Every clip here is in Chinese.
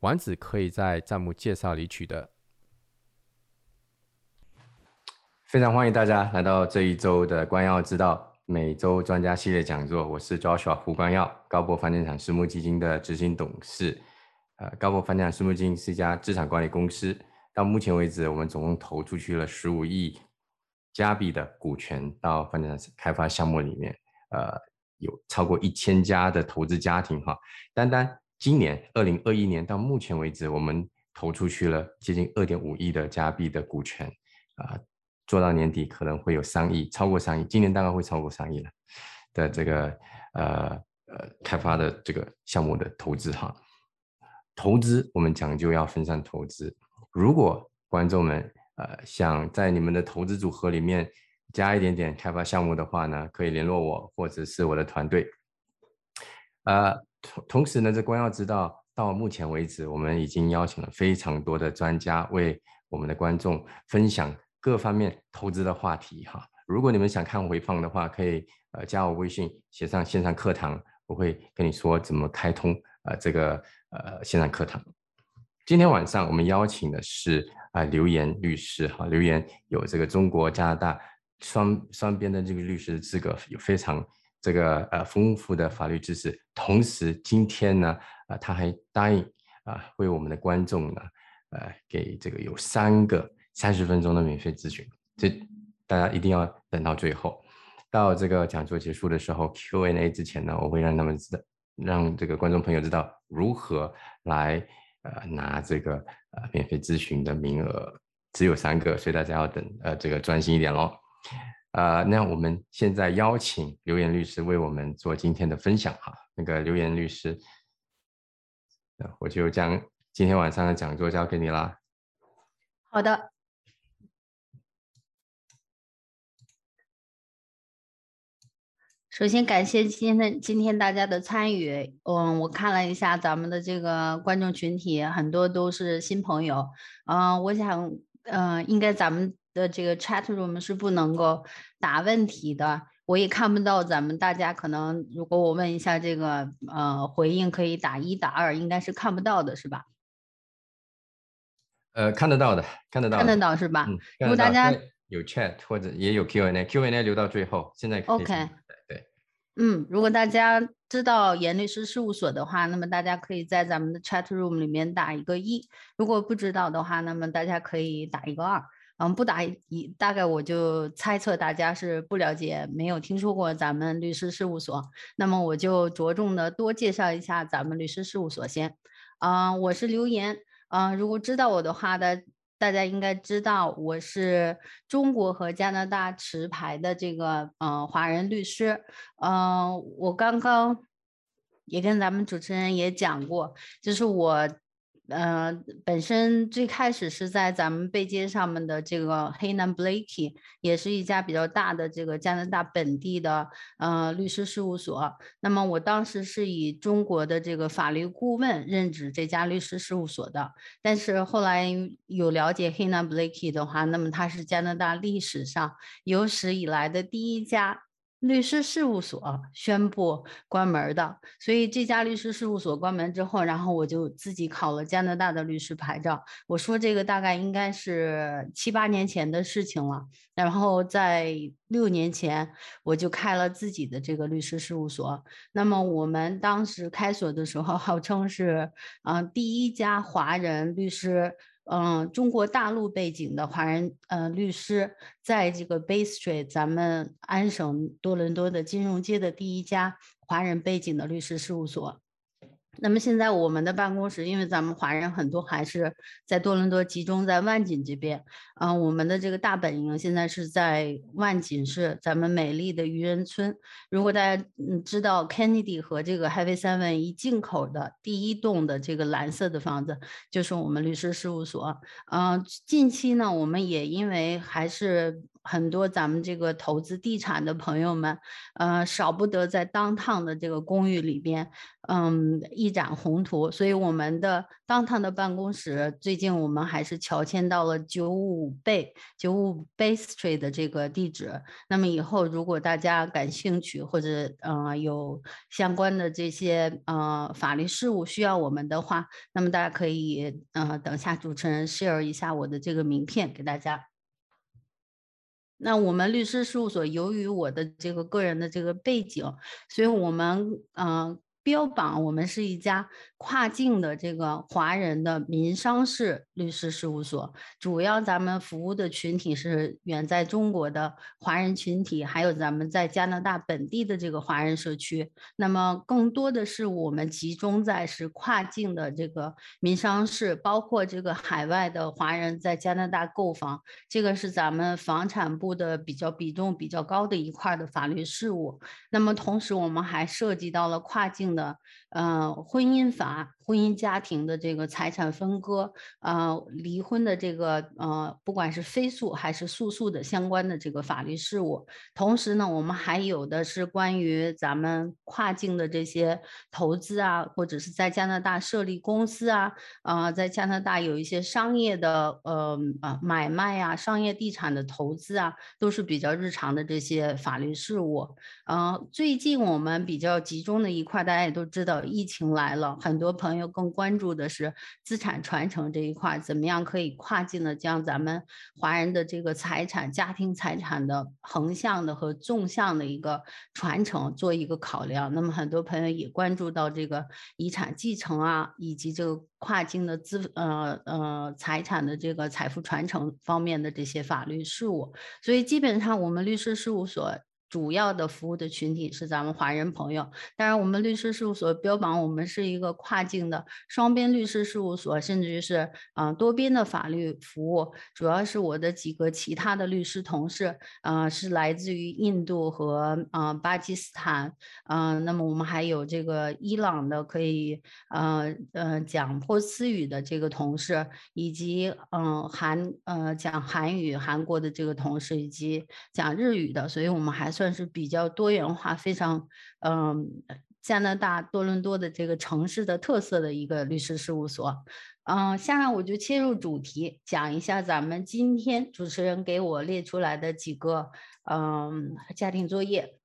丸子可以在弹幕介绍里取得。非常欢迎大家来到这一周的关耀之道每周专家系列讲座。我是 Joshua 胡关耀，高博房地产私募基金的执行董事。呃，高博房地产私募基金是一家资产管理公司。到目前为止，我们总共投出去了十五亿加币的股权到房地产开发项目里面。呃，有超过一千家的投资家庭哈，单单。今年二零二一年到目前为止，我们投出去了接近二点五亿的加币的股权，啊，做到年底可能会有三亿，超过三亿，今年大概会超过三亿了的这个呃呃开发的这个项目的投资哈。投资我们讲究要分散投资，如果观众们呃想在你们的投资组合里面加一点点开发项目的话呢，可以联络我或者是我的团队，呃。同同时呢，这光耀知道，到目前为止，我们已经邀请了非常多的专家为我们的观众分享各方面投资的话题哈。如果你们想看回放的话，可以呃加我微信，写上线上课堂，我会跟你说怎么开通呃这个呃线上课堂。今天晚上我们邀请的是啊刘岩律师哈，刘岩有这个中国加拿大双双边的这个律师资格，有非常。这个呃丰富的法律知识，同时今天呢，啊他还答应啊为我们的观众呢，呃给这个有三个三十分钟的免费咨询，这大家一定要等到最后，到这个讲座结束的时候 Q&A 之前呢，我会让他们知道，让这个观众朋友知道如何来呃拿这个呃免费咨询的名额，只有三个，所以大家要等呃这个专心一点喽。啊，那我们现在邀请刘岩律师为我们做今天的分享哈。那个刘岩律师，我就将今天晚上的讲座交给你啦。好的。首先感谢今天今天大家的参与。嗯，我看了一下咱们的这个观众群体，很多都是新朋友。嗯，我想，嗯，应该咱们。的这个 chat room 是不能够答问题的，我也看不到咱们大家可能，如果我问一下这个呃回应可以打一打二，应该是看不到的，是吧？呃，看得到的，看得到，看得到是吧？如果大家有 chat 或者也有 Q&A，Q&A 留到最后，现在 OK。对，嗯，如果大家知道严律师事务所的话，那么大家可以在咱们的 chat room 里面打一个一；如果不知道的话，那么大家可以打一个二。嗯，不打一大概我就猜测大家是不了解，没有听说过咱们律师事务所。那么我就着重的多介绍一下咱们律师事务所先。啊，我是刘岩。啊，如果知道我的话的，大家应该知道我是中国和加拿大持牌的这个呃华人律师。嗯，我刚刚也跟咱们主持人也讲过，就是我。呃，本身最开始是在咱们背街上面的这个黑南 Blakey，也是一家比较大的这个加拿大本地的呃律师事务所。那么我当时是以中国的这个法律顾问任职这家律师事务所的。但是后来有了解黑南 Blakey 的话，那么它是加拿大历史上有史以来的第一家。律师事务所宣布关门的，所以这家律师事务所关门之后，然后我就自己考了加拿大的律师牌照。我说这个大概应该是七八年前的事情了。然后在六年前，我就开了自己的这个律师事务所。那么我们当时开所的时候，号称是嗯第一家华人律师。嗯，中国大陆背景的华人呃律师，在这个 Bay Street，咱们安省多伦多的金融街的第一家华人背景的律师事务所。那么现在我们的办公室，因为咱们华人很多还是在多伦多集中在万锦这边，嗯，我们的这个大本营现在是在万锦市咱们美丽的渔人村。如果大家嗯知道 Kennedy 和这个 Heavy Seven 一进口的第一栋的这个蓝色的房子，就是我们律师事务所。嗯，近期呢，我们也因为还是。很多咱们这个投资地产的朋友们，呃，少不得在当趟的这个公寓里边，嗯，一展宏图。所以我们的当趟的办公室，最近我们还是乔迁到了九五倍九五 Bay Street 的这个地址。那么以后如果大家感兴趣，或者呃有相关的这些呃法律事务需要我们的话，那么大家可以呃等下主持人 share 一下我的这个名片给大家。那我们律师事务所，由于我的这个个人的这个背景，所以我们嗯。标榜我们是一家跨境的这个华人的民商事律师事务所，主要咱们服务的群体是远在中国的华人群体，还有咱们在加拿大本地的这个华人社区。那么更多的是我们集中在是跨境的这个民商事，包括这个海外的华人在加拿大购房，这个是咱们房产部的比较比重比较高的一块的法律事务。那么同时我们还涉及到了跨境。的呃婚姻法、婚姻家庭的这个财产分割，呃离婚的这个呃不管是非诉还是诉诉的相关的这个法律事务。同时呢，我们还有的是关于咱们跨境的这些投资啊，或者是在加拿大设立公司啊，啊在加拿大有一些商业的呃啊买卖啊、商业地产的投资啊，都是比较日常的这些法律事务。嗯，最近我们比较集中的一块，大家也都知道，疫情来了，很多朋友更关注的是资产传承这一块，怎么样可以跨境的将咱们华人的这个财产、家庭财产的横向的和纵向的一个传承做一个考量。那么很多朋友也关注到这个遗产继承啊，以及这个跨境的资呃呃财产的这个财富传承方面的这些法律事务。所以基本上我们律师事务所。主要的服务的群体是咱们华人朋友，当然我们律师事务所标榜我们是一个跨境的双边律师事务所，甚至于是啊多边的法律服务。主要是我的几个其他的律师同事，啊是来自于印度和啊巴基斯坦，嗯，那么我们还有这个伊朗的可以呃呃讲波斯语的这个同事，以及嗯韩呃讲韩语韩国的这个同事，以及讲日语的，所以我们还。算是比较多元化，非常嗯，加拿大多伦多的这个城市的特色的一个律师事务所。嗯，下面我就切入主题，讲一下咱们今天主持人给我列出来的几个嗯家庭作业。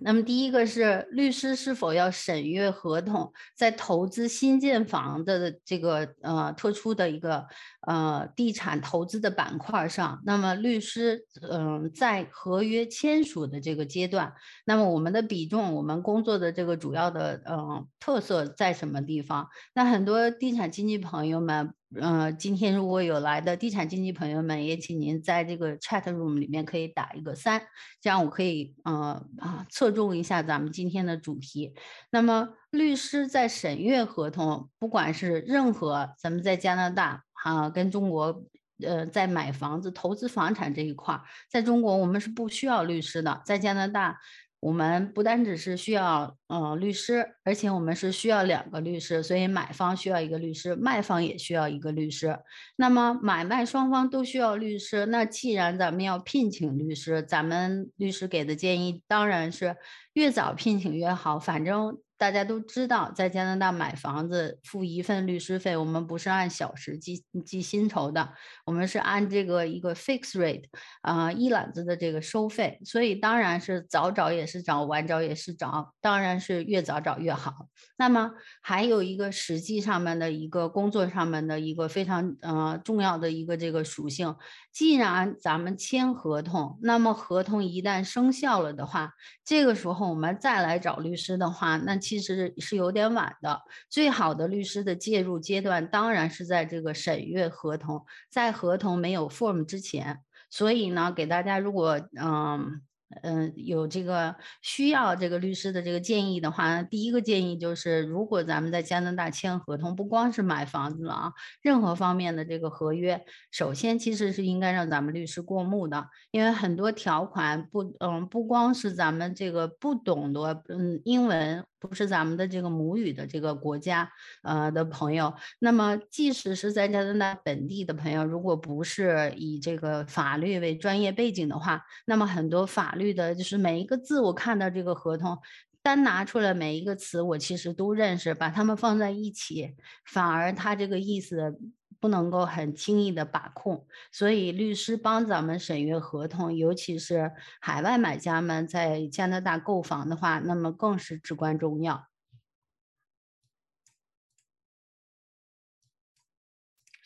那么第一个是律师是否要审阅合同，在投资新建房的这个呃特殊的一个呃地产投资的板块上，那么律师嗯在合约签署的这个阶段，那么我们的比重，我们工作的这个主要的嗯特色在什么地方？那很多地产经纪朋友们。嗯，今天如果有来的地产经纪朋友们，也请您在这个 chat room 里面可以打一个三，这样我可以呃啊侧重一下咱们今天的主题。那么律师在审阅合同，不管是任何咱们在加拿大啊跟中国呃在买房子投资房产这一块，在中国我们是不需要律师的，在加拿大。我们不单只是需要呃律师，而且我们是需要两个律师，所以买方需要一个律师，卖方也需要一个律师。那么买卖双方都需要律师，那既然咱们要聘请律师，咱们律师给的建议当然是越早聘请越好，反正。大家都知道，在加拿大买房子付一份律师费，我们不是按小时计计薪酬的，我们是按这个一个 fixed rate 啊一揽子的这个收费，所以当然是早找也是找，晚找也是找，当然是越早找越好。那么还有一个实际上面的一个工作上面的一个非常呃重要的一个这个属性，既然咱们签合同，那么合同一旦生效了的话，这个时候我们再来找律师的话，那。其实是有点晚的，最好的律师的介入阶段当然是在这个审阅合同，在合同没有 form 之前。所以呢，给大家如果嗯嗯，有这个需要这个律师的这个建议的话，第一个建议就是，如果咱们在加拿大签合同，不光是买房子了啊，任何方面的这个合约，首先其实是应该让咱们律师过目的，因为很多条款不，嗯，不光是咱们这个不懂得，嗯，英文不是咱们的这个母语的这个国家，呃的朋友，那么即使是在加拿大本地的朋友，如果不是以这个法律为专业背景的话，那么很多法律的，就是每一个字，我看到这个合同，单拿出来每一个词，我其实都认识，把它们放在一起，反而它这个意思不能够很轻易的把控。所以律师帮咱们审阅合同，尤其是海外买家们在加拿大购房的话，那么更是至关重要。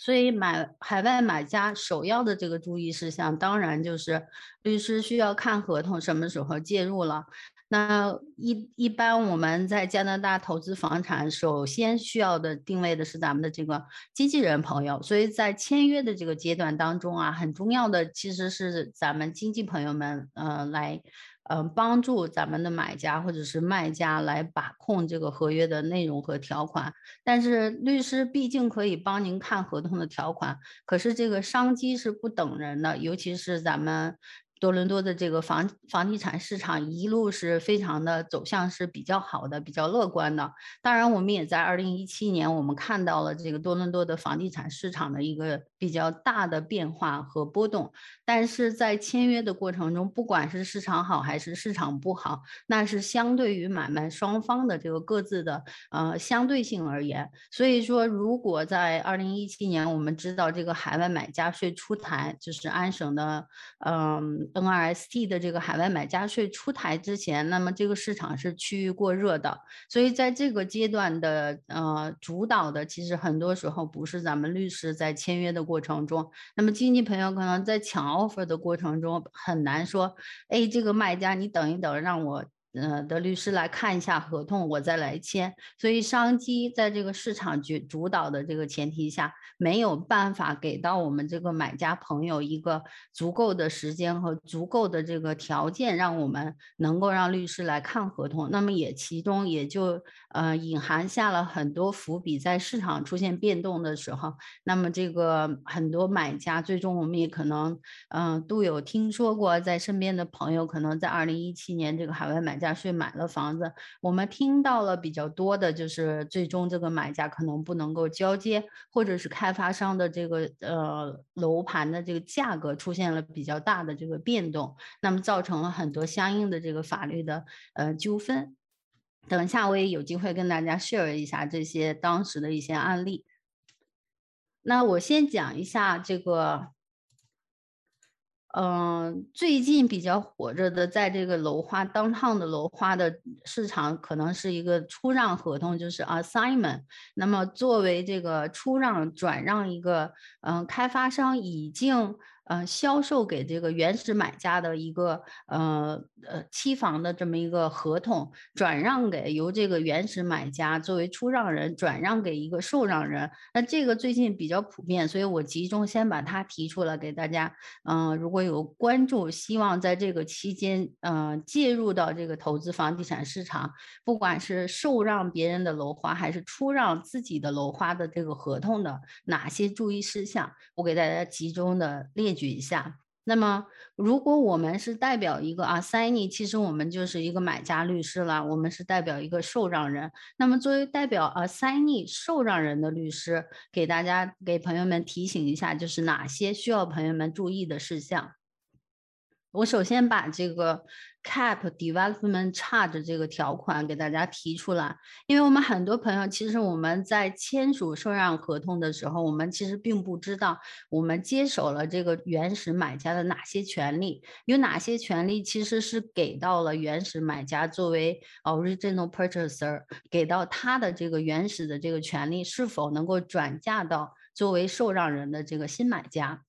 所以买海外买家首要的这个注意事项，当然就是律师需要看合同什么时候介入了。那一一般我们在加拿大投资房产，首先需要的定位的是咱们的这个经纪人朋友。所以在签约的这个阶段当中啊，很重要的其实是咱们经纪朋友们，呃，来。嗯，帮助咱们的买家或者是卖家来把控这个合约的内容和条款，但是律师毕竟可以帮您看合同的条款，可是这个商机是不等人的，尤其是咱们。多伦多的这个房房地产市场一路是非常的走向是比较好的、比较乐观的。当然，我们也在二零一七年，我们看到了这个多伦多的房地产市场的一个比较大的变化和波动。但是在签约的过程中，不管是市场好还是市场不好，那是相对于买卖双方的这个各自的呃相对性而言。所以说，如果在二零一七年，我们知道这个海外买家税出台，就是安省的嗯。NRST 的这个海外买家税出台之前，那么这个市场是趋于过热的，所以在这个阶段的呃主导的，其实很多时候不是咱们律师在签约的过程中，那么经纪朋友可能在抢 offer 的过程中很难说，哎，这个卖家你等一等，让我。呃，的律师来看一下合同，我再来签。所以商机在这个市场主主导的这个前提下，没有办法给到我们这个买家朋友一个足够的时间和足够的这个条件，让我们能够让律师来看合同。那么也其中也就呃隐含下了很多伏笔，在市场出现变动的时候，那么这个很多买家最终我们也可能嗯都有听说过，在身边的朋友可能在二零一七年这个海外买。家税买了房子，我们听到了比较多的，就是最终这个买家可能不能够交接，或者是开发商的这个呃楼盘的这个价格出现了比较大的这个变动，那么造成了很多相应的这个法律的呃纠纷。等一下我也有机会跟大家 share 一下这些当时的一些案例。那我先讲一下这个。嗯，最近比较火热的，在这个楼花当趟的楼花的市场，可能是一个出让合同，就是 assignment。那么作为这个出让转让一个，嗯，开发商已经。呃，销售给这个原始买家的一个呃呃期房的这么一个合同，转让给由这个原始买家作为出让人转让给一个受让人。那这个最近比较普遍，所以我集中先把它提出来给大家。嗯，如果有关注，希望在这个期间，嗯，介入到这个投资房地产市场，不管是受让别人的楼花，还是出让自己的楼花的这个合同的哪些注意事项，我给大家集中的列。举举一下，那么如果我们是代表一个 assignee，其实我们就是一个买家律师了，我们是代表一个受让人。那么作为代表 assignee 受让人的律师，给大家给朋友们提醒一下，就是哪些需要朋友们注意的事项。我首先把这个 cap development charge 这个条款给大家提出来，因为我们很多朋友其实我们在签署受让合同的时候，我们其实并不知道我们接手了这个原始买家的哪些权利，有哪些权利其实是给到了原始买家作为 original purchaser 给到他的这个原始的这个权利是否能够转嫁到作为受让人的这个新买家。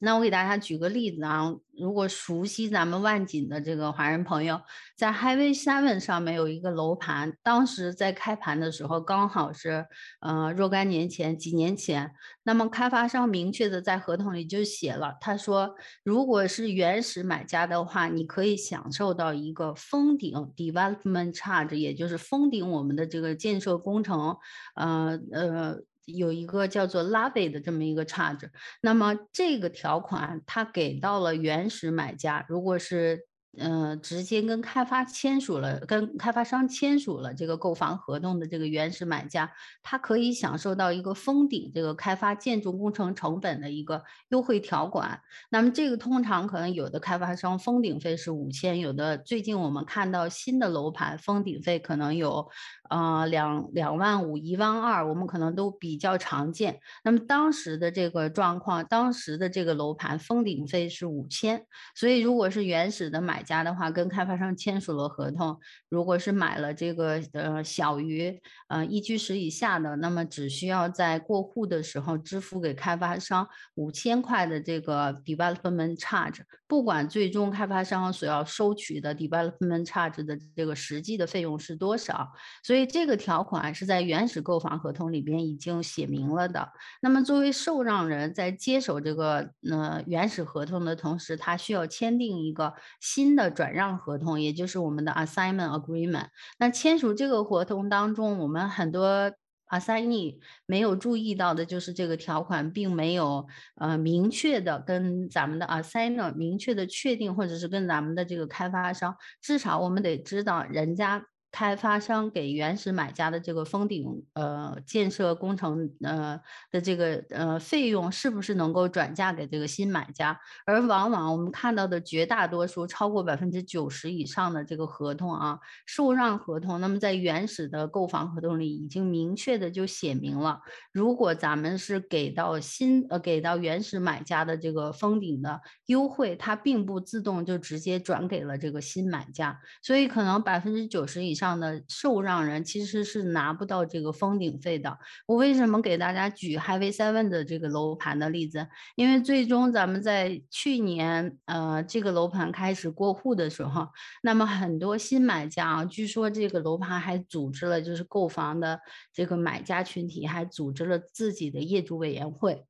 那我给大家举个例子啊，如果熟悉咱们万锦的这个华人朋友，在 Highway Seven 上面有一个楼盘，当时在开盘的时候刚好是呃若干年前，几年前，那么开发商明确的在合同里就写了，他说如果是原始买家的话，你可以享受到一个封顶 Development Charge，也就是封顶我们的这个建设工程，呃呃。有一个叫做 Levy 的这么一个 charge，那么这个条款它给到了原始买家，如果是。呃，直接跟开发签署了，跟开发商签署了这个购房合同的这个原始买家，他可以享受到一个封顶这个开发建筑工程成本的一个优惠条款。那么这个通常可能有的开发商封顶费是五千，有的最近我们看到新的楼盘封顶费可能有呃两两万五、一万二，我们可能都比较常见。那么当时的这个状况，当时的这个楼盘封顶费是五千，所以如果是原始的买。家的话跟开发商签署了合同，如果是买了这个呃小于呃一居室以下的，那么只需要在过户的时候支付给开发商五千块的这个 development charge，不管最终开发商所要收取的 development charge 的这个实际的费用是多少，所以所以这个条款是在原始购房合同里边已经写明了的。那么作为受让人在接手这个呃原始合同的同时，他需要签订一个新。的转让合同，也就是我们的 assignment agreement。那签署这个合同当中，我们很多 assignee 没有注意到的就是这个条款并没有呃明确的跟咱们的 assigner 明确的确定，或者是跟咱们的这个开发商，至少我们得知道人家。开发商给原始买家的这个封顶呃建设工程呃的这个呃费用是不是能够转嫁给这个新买家？而往往我们看到的绝大多数超过百分之九十以上的这个合同啊，受让合同，那么在原始的购房合同里已经明确的就写明了，如果咱们是给到新呃给到原始买家的这个封顶的优惠，它并不自动就直接转给了这个新买家，所以可能百分之九十以上的受让人其实是拿不到这个封顶费的。我为什么给大家举 Highway Seven 的这个楼盘的例子？因为最终咱们在去年呃这个楼盘开始过户的时候，那么很多新买家啊，据说这个楼盘还组织了就是购房的这个买家群体，还组织了自己的业主委员会。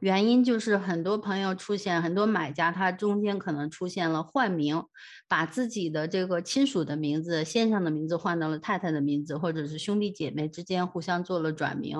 原因就是很多朋友出现，很多买家他中间可能出现了换名，把自己的这个亲属的名字、先生的名字换到了太太的名字，或者是兄弟姐妹之间互相做了转名。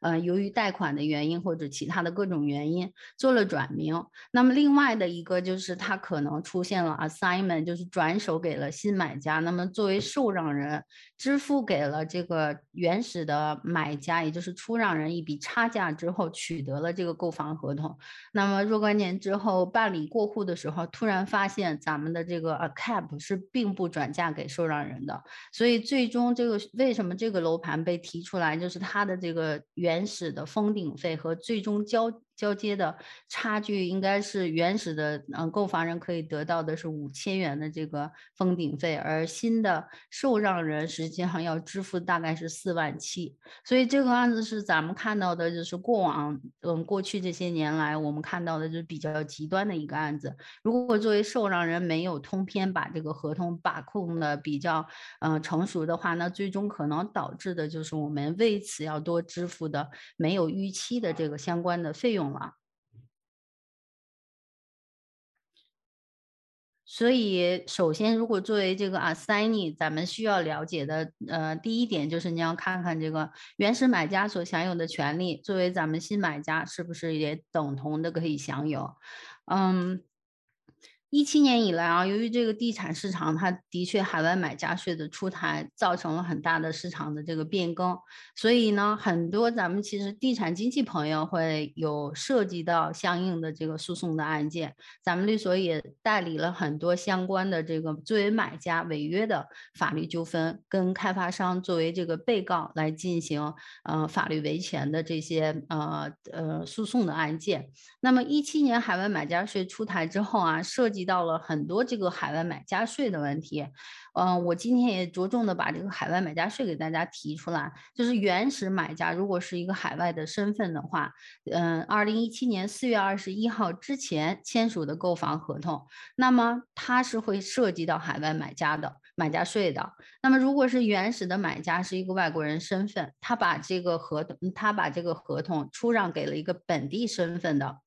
呃，由于贷款的原因或者其他的各种原因做了转名。那么另外的一个就是他可能出现了 assignment，就是转手给了新买家。那么作为受让人，支付给了这个原始的买家，也就是出让人一笔差价之后，取得了这个购。房合同，那么若干年之后办理过户的时候，突然发现咱们的这个 a cap 是并不转嫁给受让人的，所以最终这个为什么这个楼盘被提出来，就是它的这个原始的封顶费和最终交。交接的差距应该是原始的，嗯，购房人可以得到的是五千元的这个封顶费，而新的受让人实际上要支付大概是四万七，所以这个案子是咱们看到的，就是过往，嗯，过去这些年来我们看到的就是比较极端的一个案子。如果作为受让人没有通篇把这个合同把控的比较，嗯，成熟的话，那最终可能导致的就是我们为此要多支付的没有预期的这个相关的费用。了，所以首先，如果作为这个 assignee，咱们需要了解的，呃，第一点就是你要看看这个原始买家所享有的权利，作为咱们新买家是不是也等同的可以享有，嗯。一七年以来啊，由于这个地产市场，它的确海外买家税的出台造成了很大的市场的这个变更，所以呢，很多咱们其实地产经纪朋友会有涉及到相应的这个诉讼的案件，咱们律所也代理了很多相关的这个作为买家违约的法律纠纷，跟开发商作为这个被告来进行呃法律维权的这些呃呃诉讼的案件。那么一七年海外买家税出台之后啊，涉及及到了很多这个海外买家税的问题。嗯，我今天也着重的把这个海外买家税给大家提出来，就是原始买家如果是一个海外的身份的话，嗯，二零一七年四月二十一号之前签署的购房合同，那么它是会涉及到海外买家的买家税的。那么如果是原始的买家是一个外国人身份，他把这个合同，他把这个合同出让给了一个本地身份的。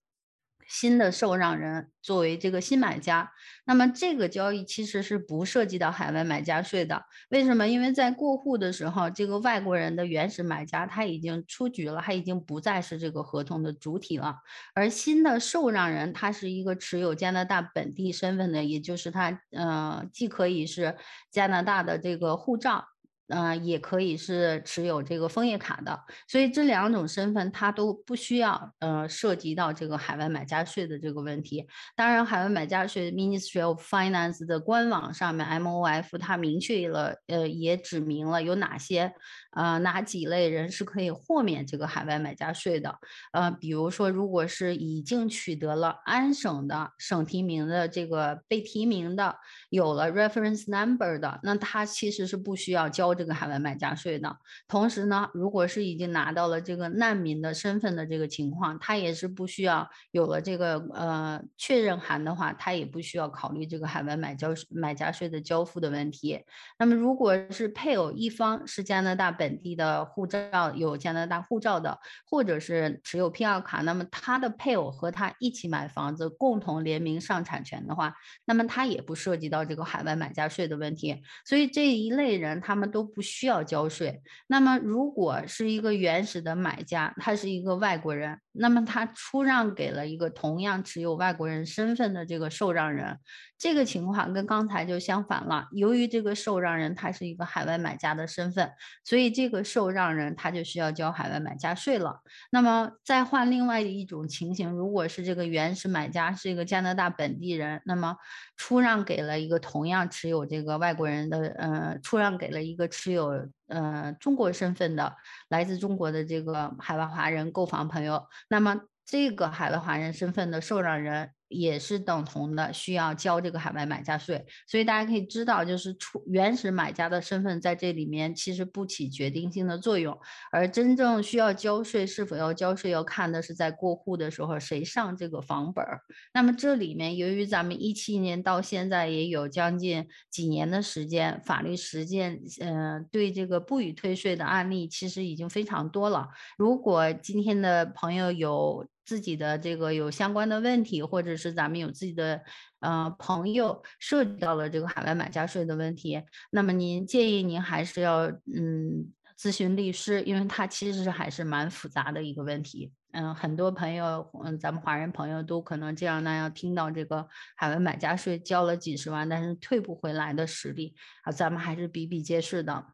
新的受让人作为这个新买家，那么这个交易其实是不涉及到海外买家税的。为什么？因为在过户的时候，这个外国人的原始买家他已经出局了，他已经不再是这个合同的主体了。而新的受让人，他是一个持有加拿大本地身份的，也就是他呃，既可以是加拿大的这个护照。嗯，也可以是持有这个枫叶卡的，所以这两种身份它都不需要呃涉及到这个海外买家税的这个问题。当然，海外买家税 Ministry of Finance 的官网上面 MOF 它明确了，呃，也指明了有哪些呃哪几类人是可以豁免这个海外买家税的。呃，比如说，如果是已经取得了安省的省提名的这个被提名的，有了 reference number 的，那他其实是不需要交。这个海外买家税的同时呢，如果是已经拿到了这个难民的身份的这个情况，他也是不需要有了这个呃确认函的话，他也不需要考虑这个海外买交买家税的交付的问题。那么，如果是配偶一方是加拿大本地的护照有加拿大护照的，或者是持有 PR 卡，那么他的配偶和他一起买房子，共同联名上产权的话，那么他也不涉及到这个海外买家税的问题。所以这一类人他们都。不需要交税。那么，如果是一个原始的买家，他是一个外国人，那么他出让给了一个同样持有外国人身份的这个受让人。这个情况跟刚才就相反了。由于这个受让人他是一个海外买家的身份，所以这个受让人他就需要交海外买家税了。那么再换另外一种情形，如果是这个原始买家是一个加拿大本地人，那么出让给了一个同样持有这个外国人的，呃，出让给了一个持有呃中国身份的来自中国的这个海外华人购房朋友，那么这个海外华人身份的受让人。也是等同的，需要交这个海外买家税，所以大家可以知道，就是出原始买家的身份在这里面其实不起决定性的作用，而真正需要交税，是否要交税，要看的是在过户的时候谁上这个房本儿。那么这里面，由于咱们一七年到现在也有将近几年的时间，法律实践，嗯，对这个不予退税的案例其实已经非常多了。如果今天的朋友有，自己的这个有相关的问题，或者是咱们有自己的呃朋友涉及到了这个海外买家税的问题，那么您建议您还是要嗯咨询律师，因为它其实还是蛮复杂的一个问题。嗯，很多朋友嗯咱们华人朋友都可能这样那样听到这个海外买家税交了几十万，但是退不回来的实例啊，咱们还是比比皆是的。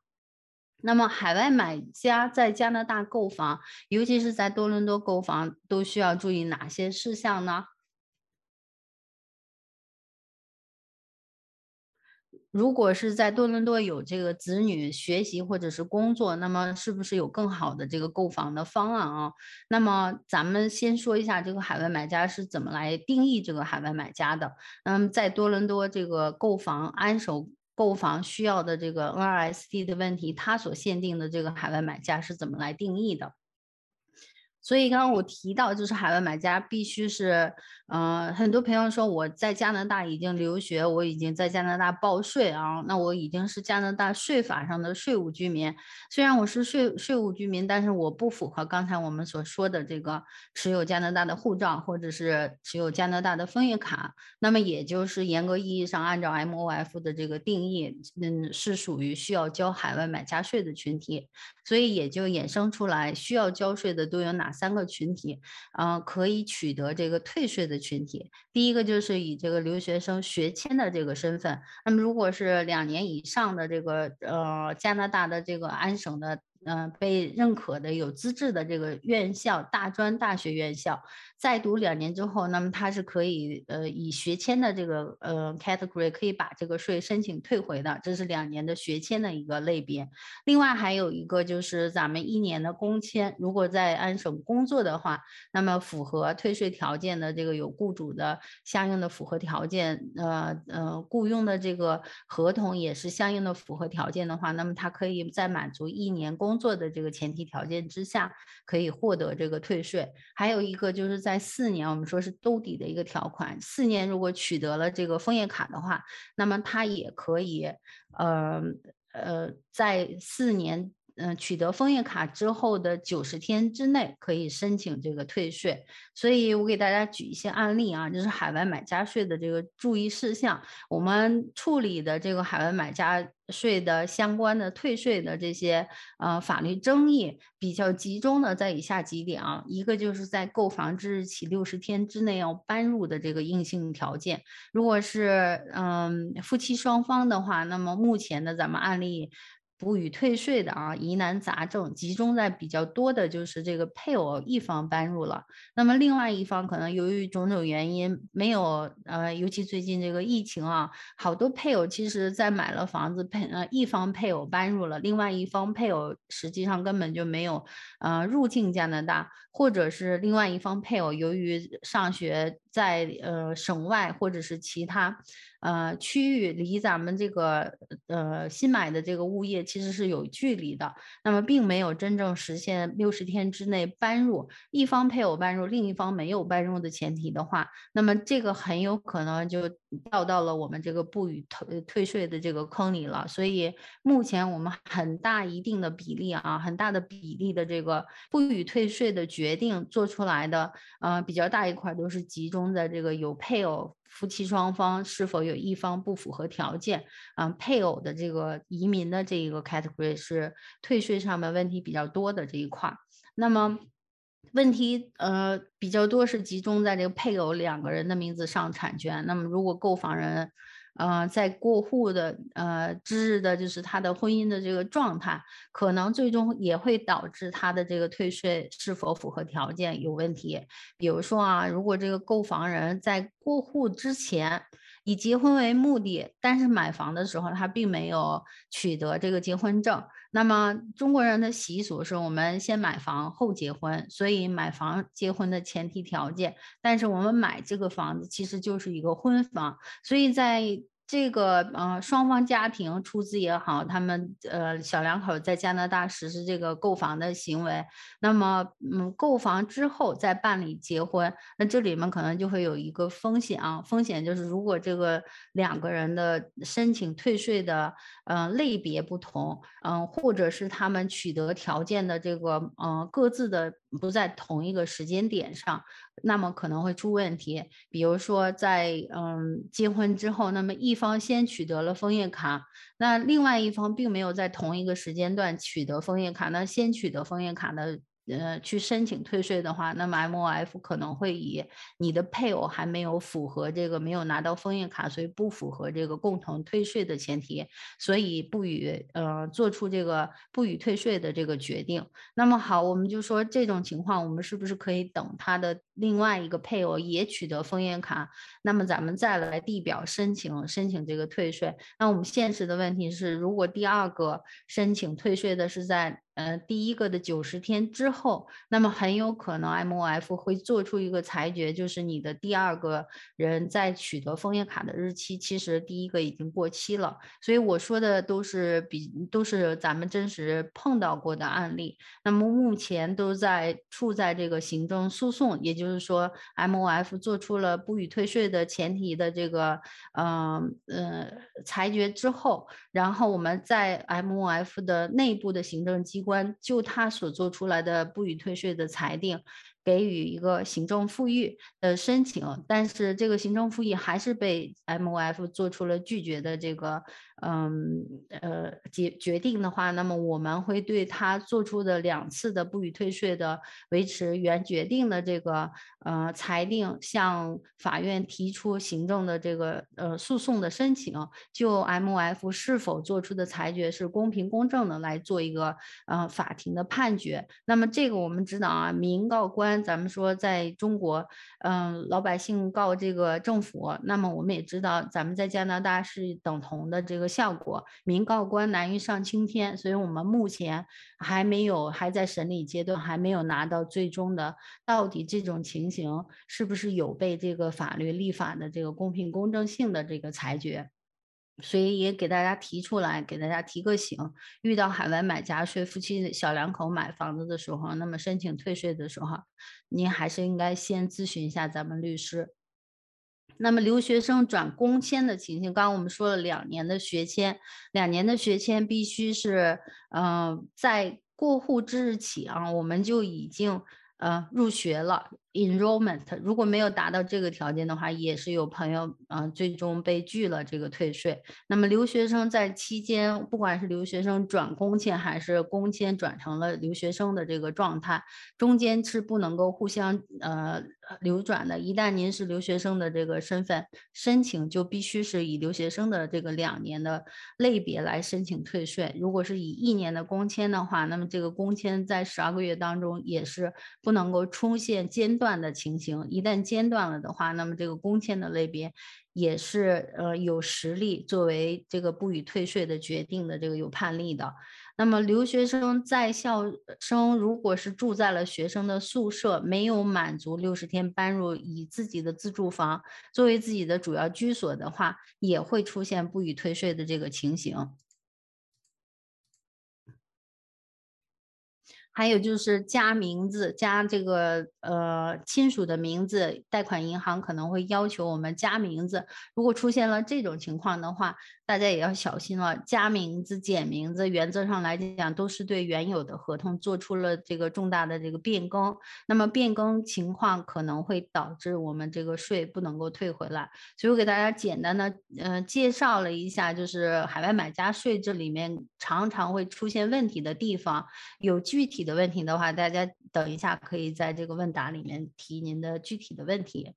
那么，海外买家在加拿大购房，尤其是在多伦多购房，都需要注意哪些事项呢？如果是在多伦多有这个子女学习或者是工作，那么是不是有更好的这个购房的方案啊？那么咱们先说一下这个海外买家是怎么来定义这个海外买家的。嗯，在多伦多这个购房安守。购房需要的这个 NRSD 的问题，它所限定的这个海外买家是怎么来定义的？所以刚刚我提到，就是海外买家必须是，嗯，很多朋友说我在加拿大已经留学，我已经在加拿大报税啊，那我已经是加拿大税法上的税务居民。虽然我是税税务居民，但是我不符合刚才我们所说的这个持有加拿大的护照或者是持有加拿大的枫叶卡。那么也就是严格意义上按照 MOF 的这个定义，嗯，是属于需要交海外买家税的群体。所以也就衍生出来需要交税的都有哪三个群体？嗯，可以取得这个退税的群体。第一个就是以这个留学生学签的这个身份，那么如果是两年以上的这个呃加拿大的这个安省的。呃被认可的有资质的这个院校大专大学院校，在读两年之后，那么他是可以呃以学签的这个呃 category 可以把这个税申请退回的，这是两年的学签的一个类别。另外还有一个就是咱们一年的工签，如果在安省工作的话，那么符合退税条件的这个有雇主的相应的符合条件，呃呃雇佣的这个合同也是相应的符合条件的话，那么他可以再满足一年工工作的这个前提条件之下，可以获得这个退税。还有一个就是在四年，我们说是兜底的一个条款，四年如果取得了这个枫叶卡的话，那么它也可以，呃呃在四年。嗯，取得枫叶卡之后的九十天之内可以申请这个退税，所以我给大家举一些案例啊，就是海外买家税的这个注意事项。我们处理的这个海外买家税的相关的退税的这些呃法律争议，比较集中的在以下几点啊，一个就是在购房之日起六十天之内要搬入的这个硬性条件，如果是嗯夫妻双方的话，那么目前的咱们案例。不予退税的啊，疑难杂症集中在比较多的，就是这个配偶一方搬入了，那么另外一方可能由于种种原因没有，呃，尤其最近这个疫情啊，好多配偶其实在买了房子配呃一方配偶搬入了，另外一方配偶实际上根本就没有呃入境加拿大，或者是另外一方配偶由于上学在呃省外或者是其他。呃，区域离咱们这个呃新买的这个物业其实是有距离的，那么并没有真正实现六十天之内搬入，一方配偶搬入，另一方没有搬入的前提的话，那么这个很有可能就掉到了我们这个不予退退税的这个坑里了。所以目前我们很大一定的比例啊，很大的比例的这个不予退税的决定做出来的，呃，比较大一块都是集中的这个有配偶。夫妻双方是否有一方不符合条件？啊，配偶的这个移民的这一个 category 是退税上面问题比较多的这一块。那么问题呃比较多是集中在这个配偶两个人的名字上产权。那么如果购房人。呃，在过户的呃之日的，就是他的婚姻的这个状态，可能最终也会导致他的这个退税是否符合条件有问题。比如说啊，如果这个购房人在过户之前。以结婚为目的，但是买房的时候他并没有取得这个结婚证。那么中国人的习俗是我们先买房后结婚，所以买房结婚的前提条件。但是我们买这个房子其实就是一个婚房，所以在。这个呃，双方家庭出资也好，他们呃小两口在加拿大实施这个购房的行为，那么嗯，购房之后再办理结婚，那这里面可能就会有一个风险啊，风险就是如果这个两个人的申请退税的嗯类别不同，嗯，或者是他们取得条件的这个嗯各自的。不在同一个时间点上，那么可能会出问题。比如说，在嗯结婚之后，那么一方先取得了枫叶卡，那另外一方并没有在同一个时间段取得枫叶卡，那先取得枫叶卡的。呃，去申请退税的话，那么 M O F 可能会以你的配偶还没有符合这个没有拿到枫叶卡，所以不符合这个共同退税的前提，所以不予呃做出这个不予退税的这个决定。那么好，我们就说这种情况，我们是不是可以等他的另外一个配偶也取得枫叶卡，那么咱们再来递表申请申请这个退税？那我们现实的问题是，如果第二个申请退税的是在。呃，第一个的九十天之后，那么很有可能 M O F 会做出一个裁决，就是你的第二个人在取得枫叶卡的日期，其实第一个已经过期了。所以我说的都是比都是咱们真实碰到过的案例。那么目前都在处在这个行政诉讼，也就是说 M O F 做出了不予退税的前提的这个呃呃裁决之后，然后我们在 M O F 的内部的行政机。关就他所做出来的不予退税的裁定，给予一个行政复议的申请，但是这个行政复议还是被 MOF 做出了拒绝的这个。嗯，呃，决决定的话，那么我们会对他做出的两次的不予退税的维持原决定的这个呃裁定，向法院提出行政的这个呃诉讼的申请，就 MF 是否做出的裁决是公平公正的来做一个呃法庭的判决。那么这个我们知道啊，民告官，咱们说在中国，嗯，老百姓告这个政府，那么我们也知道，咱们在加拿大是等同的这个效果，民告官难于上青天，所以我们目前还没有还在审理阶段，还没有拿到最终的到底这种情形是不是有被这个法律立法的这个公平公正性的这个裁决，所以也给大家提出来，给大家提个醒：遇到海外买家税，夫妻小两口买房子的时候，那么申请退税的时候，您还是应该先咨询一下咱们律师。那么留学生转工签的情形，刚刚我们说了两年的学签，两年的学签必须是，嗯，在过户之日起啊，我们就已经呃入学了。Enrollment 如果没有达到这个条件的话，也是有朋友啊最终被拒了这个退税。那么留学生在期间，不管是留学生转工签还是工签转成了留学生的这个状态，中间是不能够互相呃流转的。一旦您是留学生的这个身份申请，就必须是以留学生的这个两年的类别来申请退税。如果是以一年的工签的话，那么这个工签在十二个月当中也是不能够出现间断。断的情形，一旦间断了的话，那么这个工签的类别也是呃有实力作为这个不予退税的决定的这个有判例的。那么留学生在校生如果是住在了学生的宿舍，没有满足六十天搬入以自己的自住房作为自己的主要居所的话，也会出现不予退税的这个情形。还有就是加名字，加这个呃亲属的名字，贷款银行可能会要求我们加名字。如果出现了这种情况的话，大家也要小心了。加名字、减名字，原则上来讲都是对原有的合同做出了这个重大的这个变更。那么变更情况可能会导致我们这个税不能够退回来。所以我给大家简单的呃介绍了一下，就是海外买家税这里面常常会出现问题的地方，有具体。的问题的话，大家等一下可以在这个问答里面提您的具体的问题。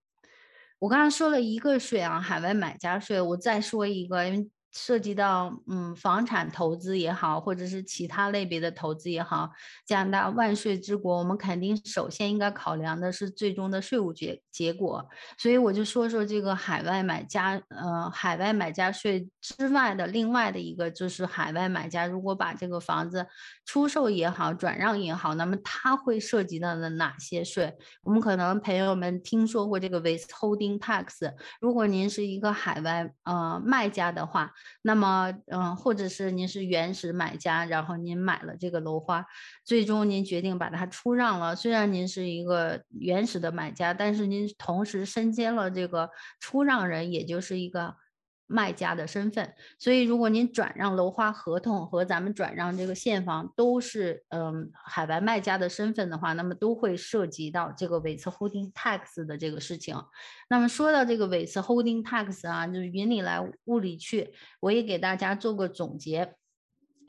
我刚刚说了一个税啊，海外买家税，我再说一个，因为。涉及到嗯房产投资也好，或者是其他类别的投资也好，加拿大万税之国，我们肯定首先应该考量的是最终的税务结结果。所以我就说说这个海外买家，呃，海外买家税之外的另外的一个就是海外买家如果把这个房子出售也好，转让也好，那么它会涉及到的哪些税？我们可能朋友们听说过这个 withholding tax。如果您是一个海外呃卖家的话，那么，嗯，或者是您是原始买家，然后您买了这个楼花，最终您决定把它出让了。虽然您是一个原始的买家，但是您同时身兼了这个出让人，也就是一个。卖家的身份，所以如果您转让楼花合同和咱们转让这个现房都是嗯海外卖家的身份的话，那么都会涉及到这个 withholding tax 的这个事情。那么说到这个 withholding tax 啊，就是云里来雾里去，我也给大家做个总结。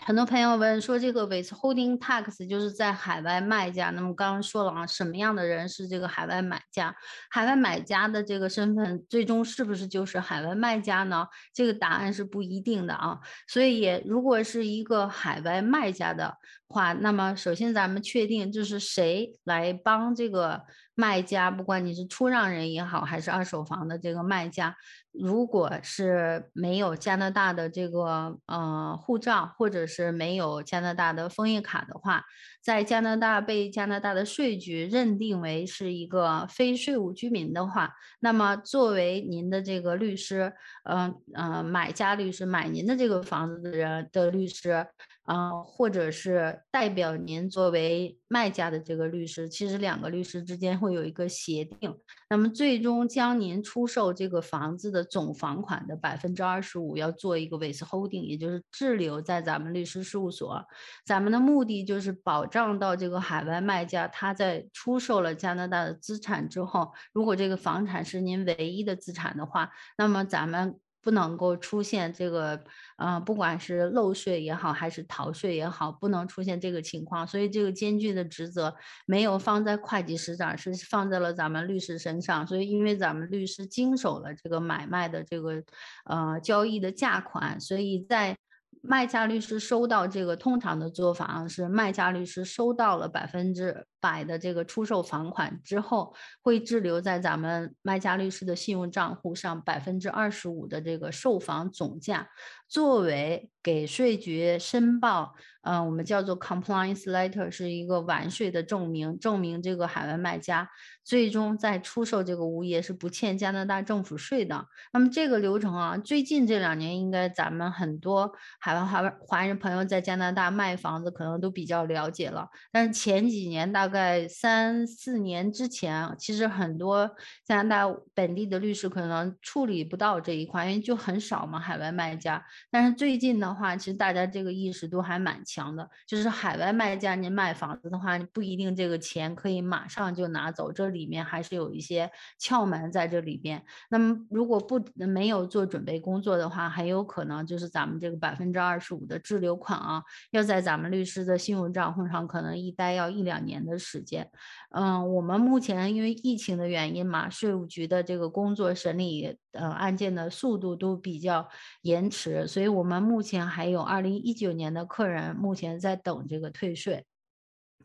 很多朋友问说，这个 withholding tax 就是在海外卖家。那么刚刚说了啊，什么样的人是这个海外买家？海外买家的这个身份，最终是不是就是海外卖家呢？这个答案是不一定的啊。所以，也如果是一个海外卖家的话，那么首先咱们确定就是谁来帮这个。卖家，不管你是出让人也好，还是二手房的这个卖家，如果是没有加拿大的这个呃护照，或者是没有加拿大的枫叶卡的话，在加拿大被加拿大的税局认定为是一个非税务居民的话，那么作为您的这个律师，嗯呃买家律师买您的这个房子的人的律师。啊，或者是代表您作为卖家的这个律师，其实两个律师之间会有一个协定，那么最终将您出售这个房子的总房款的百分之二十五要做一个 withholding，也就是滞留在咱们律师事务所。咱们的目的就是保障到这个海外卖家他在出售了加拿大的资产之后，如果这个房产是您唯一的资产的话，那么咱们。不能够出现这个，呃，不管是漏税也好，还是逃税也好，不能出现这个情况。所以这个艰巨的职责没有放在会计师上，是放在了咱们律师身上。所以因为咱们律师经手了这个买卖的这个，呃，交易的价款，所以在。卖家律师收到这个通常的做法是，卖家律师收到了百分之百的这个出售房款之后，会滞留在咱们卖家律师的信用账户上百分之二十五的这个售房总价，作为给税局申报。嗯，我们叫做 compliance letter，是一个完税的证明，证明这个海外卖家最终在出售这个物业是不欠加拿大政府税的。那么这个流程啊，最近这两年应该咱们很多海外华华人朋友在加拿大卖房子可能都比较了解了。但是前几年，大大概三四年之前，其实很多加拿大本地的律师可能处理不到这一块，因为就很少嘛，海外卖家。但是最近的话，其实大家这个意识都还蛮。强的，就是海外卖家，您卖房子的话，你不一定这个钱可以马上就拿走，这里面还是有一些窍门在这里边。那么如果不没有做准备工作的话，很有可能就是咱们这个百分之二十五的滞留款啊，要在咱们律师的信用账户上可能一待要一两年的时间。嗯，我们目前因为疫情的原因嘛，税务局的这个工作审理呃案件的速度都比较延迟，所以我们目前还有二零一九年的客人目前在等这个退税。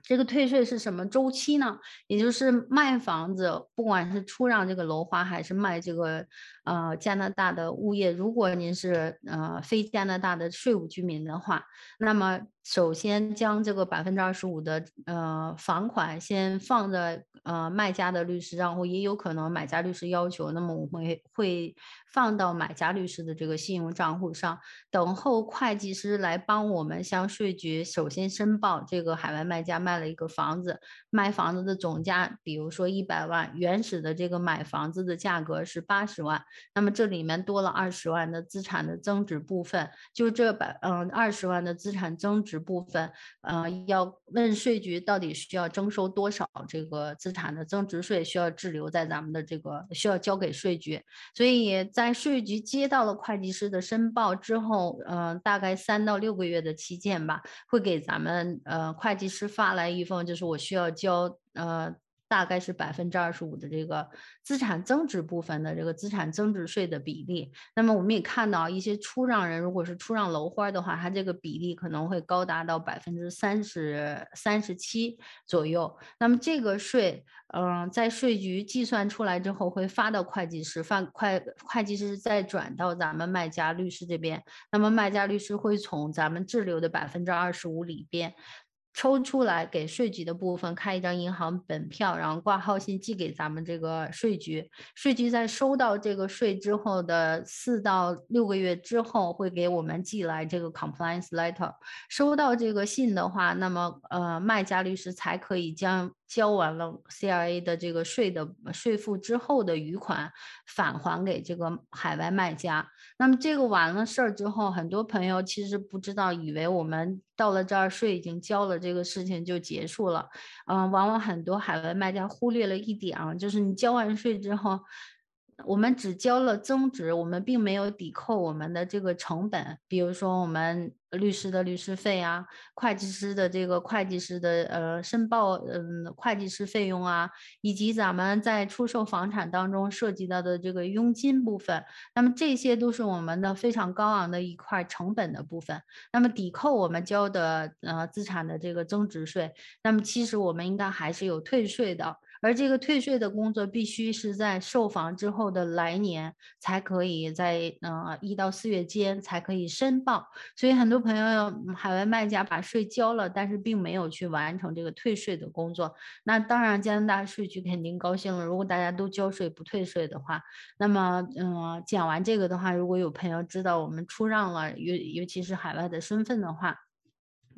这个退税是什么周期呢？也就是卖房子，不管是出让这个楼花还是卖这个呃加拿大的物业，如果您是呃非加拿大的税务居民的话，那么。首先将这个百分之二十五的呃房款先放在呃卖家的律师账户，也有可能买家律师要求，那么我们会会放到买家律师的这个信用账户上，等候会计师来帮我们向税局首先申报这个海外卖家卖了一个房子，卖房子的总价，比如说一百万，原始的这个买房子的价格是八十万，那么这里面多了二十万的资产的增值部分，就这百嗯二十万的资产增值。部分，呃，要问税局到底需要征收多少这个资产的增值税，需要滞留在咱们的这个需要交给税局。所以在税局接到了会计师的申报之后，呃，大概三到六个月的期间吧，会给咱们呃会计师发来一封，就是我需要交呃。大概是百分之二十五的这个资产增值部分的这个资产增值税的比例。那么我们也看到一些出让人，如果是出让楼花的话，它这个比例可能会高达到百分之三十三十七左右。那么这个税，嗯，在税局计算出来之后，会发到会计师，发会会计师再转到咱们卖家律师这边。那么卖家律师会从咱们滞留的百分之二十五里边。抽出来给税局的部分开一张银行本票，然后挂号信寄给咱们这个税局。税局在收到这个税之后的四到六个月之后，会给我们寄来这个 compliance letter。收到这个信的话，那么呃卖家律师才可以将。交完了 CRA 的这个税的税负之后的余款返还给这个海外卖家。那么这个完了事儿之后，很多朋友其实不知道，以为我们到了这儿税已经交了，这个事情就结束了。嗯，往往很多海外卖家忽略了一点啊，就是你交完税之后。我们只交了增值，我们并没有抵扣我们的这个成本，比如说我们律师的律师费啊，会计师的这个会计师的呃申报嗯会计师费用啊，以及咱们在出售房产当中涉及到的这个佣金部分，那么这些都是我们的非常高昂的一块成本的部分。那么抵扣我们交的呃资产的这个增值税，那么其实我们应该还是有退税的。而这个退税的工作必须是在售房之后的来年才可以在呃一到四月间才可以申报，所以很多朋友海外卖家把税交了，但是并没有去完成这个退税的工作。那当然加拿大税局肯定高兴了，如果大家都交税不退税的话，那么嗯讲完这个的话，如果有朋友知道我们出让了，尤尤其是海外的身份的话。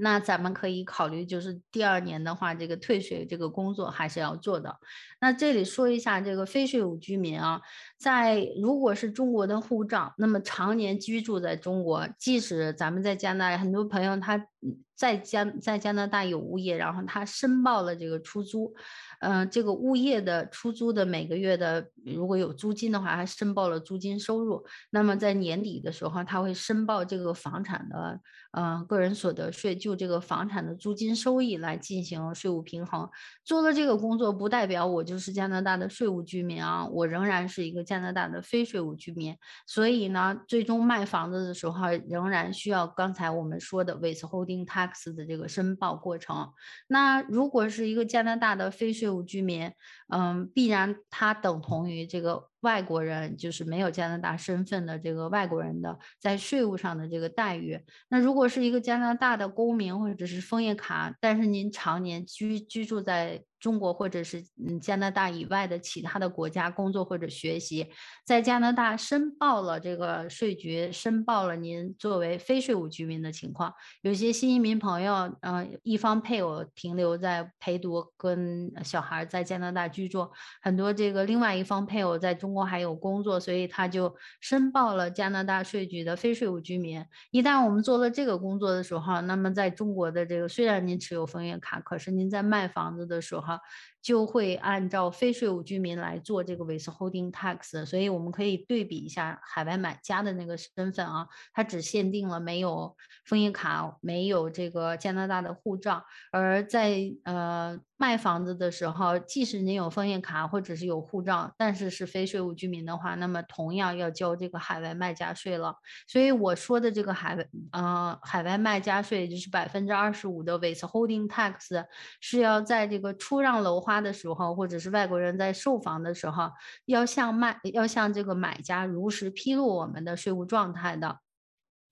那咱们可以考虑，就是第二年的话，这个退税这个工作还是要做的。那这里说一下这个非税务居民啊，在如果是中国的护照，那么常年居住在中国，即使咱们在加拿大，很多朋友他在加在加拿大有物业，然后他申报了这个出租。嗯，这个物业的出租的每个月的如果有租金的话，还申报了租金收入。那么在年底的时候，他会申报这个房产的呃个人所得税，就这个房产的租金收益来进行税务平衡。做了这个工作，不代表我就是加拿大的税务居民啊，我仍然是一个加拿大的非税务居民。所以呢，最终卖房子的时候，仍然需要刚才我们说的 withholding tax 的这个申报过程。那如果是一个加拿大的非税务居民，嗯，必然它等同于这个。外国人就是没有加拿大身份的这个外国人的在税务上的这个待遇。那如果是一个加拿大的公民或者是枫叶卡，但是您常年居居住在中国或者是嗯加拿大以外的其他的国家工作或者学习，在加拿大申报了这个税局申报了您作为非税务居民的情况。有些新移民朋友，嗯，一方配偶停留在陪读跟小孩在加拿大居住，很多这个另外一方配偶在中。国还有工作，所以他就申报了加拿大税局的非税务居民。一旦我们做了这个工作的时候，那么在中国的这个虽然您持有枫叶卡，可是您在卖房子的时候。哈，就会按照非税务居民来做这个 withholding tax，所以我们可以对比一下海外买家的那个身份啊，它只限定了没有枫叶卡、没有这个加拿大的护照，而在呃卖房子的时候，即使您有枫叶卡或者是有护照，但是是非税务居民的话，那么同样要交这个海外卖家税了。所以我说的这个海外呃海外卖家税就是百分之二十五的 withholding tax，是要在这个出让楼。花的时候，或者是外国人在售房的时候，要向卖要向这个买家如实披露我们的税务状态的，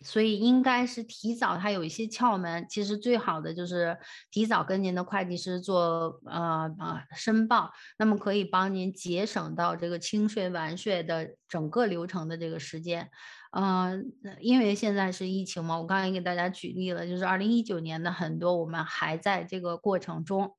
所以应该是提早，它有一些窍门。其实最好的就是提早跟您的会计师做呃呃申报，那么可以帮您节省到这个清税完税的整个流程的这个时间。嗯，因为现在是疫情嘛，我刚才给大家举例了，就是二零一九年的很多我们还在这个过程中。